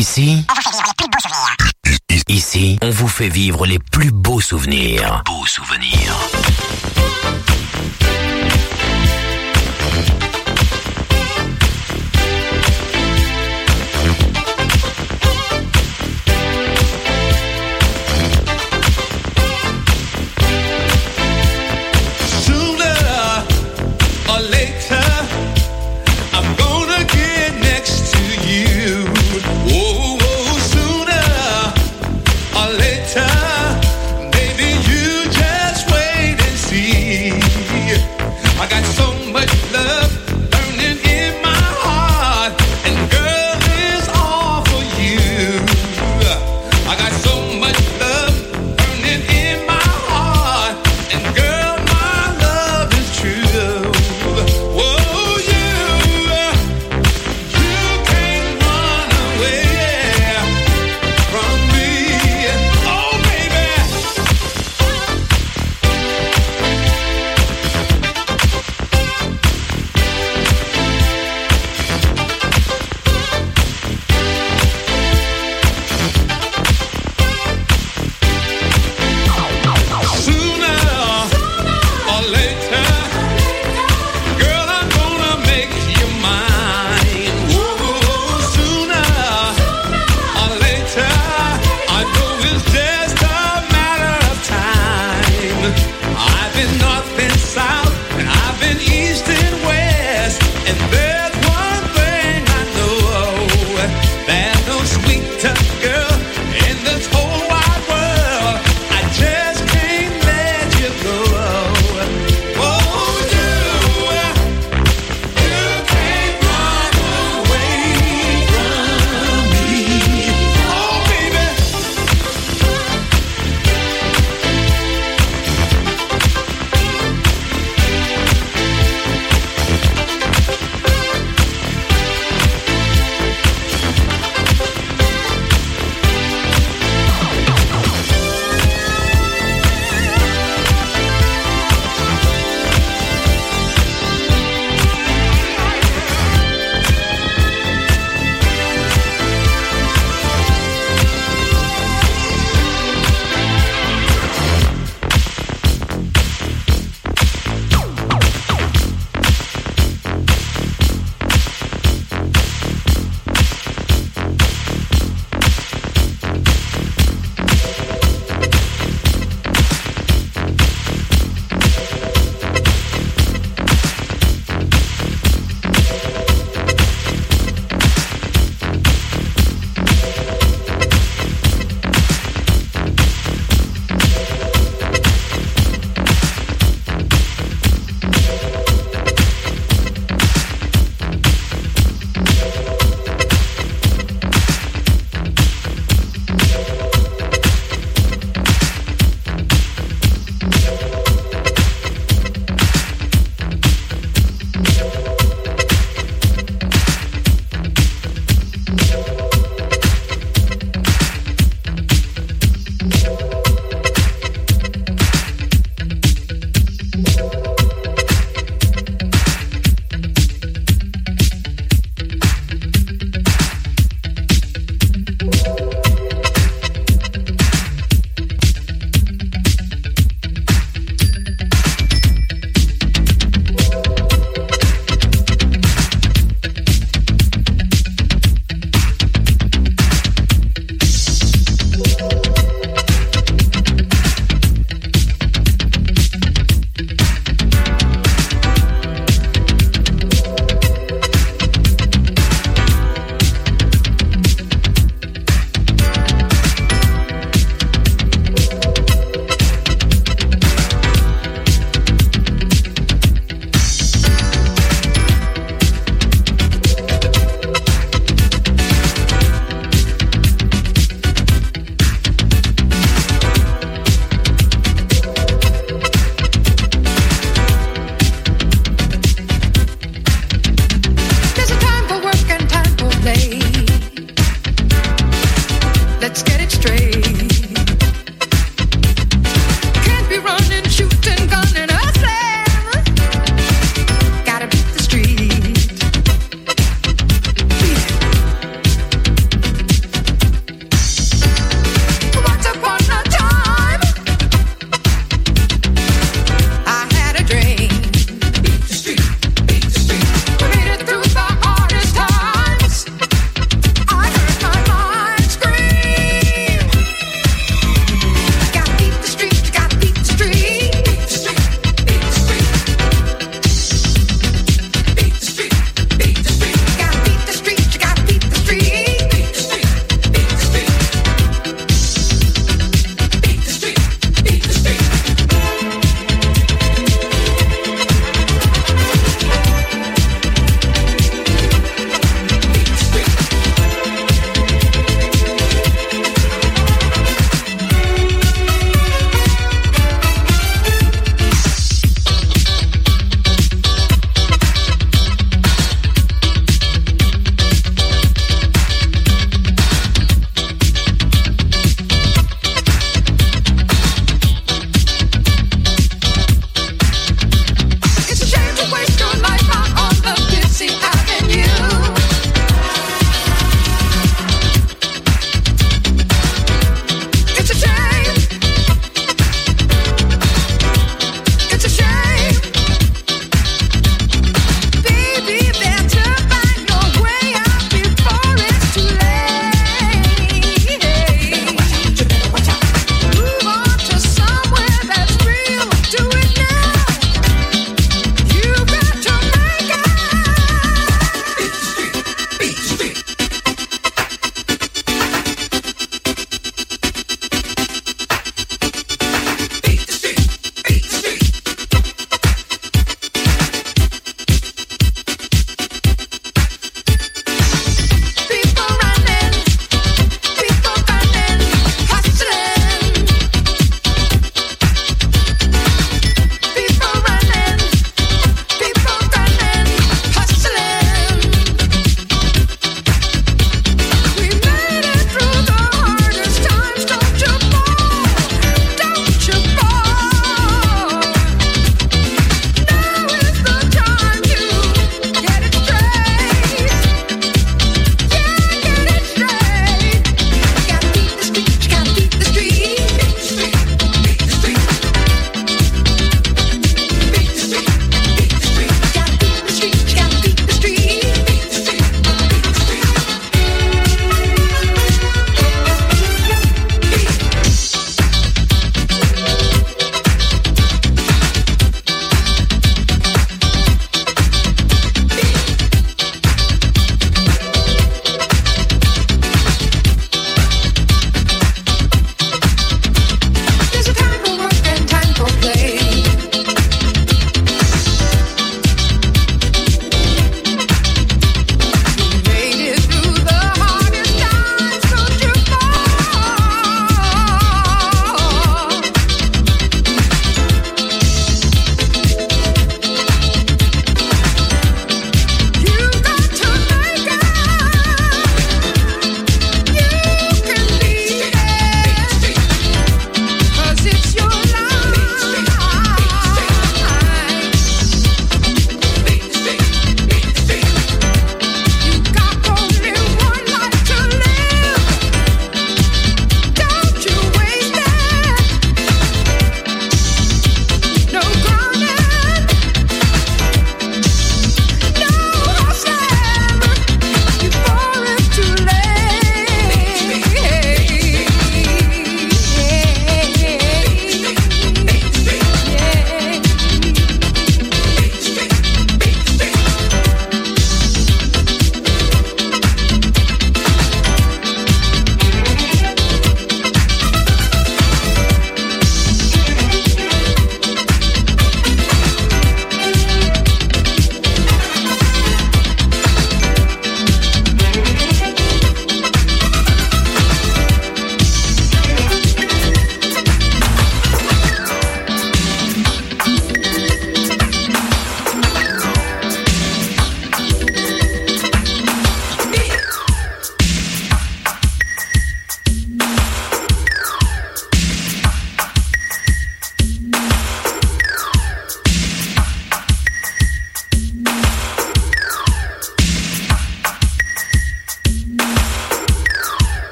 Ici, on vous fait vivre les plus beaux souvenirs. Ici, on vous fait vivre les plus beaux souvenirs. Beaux souvenirs.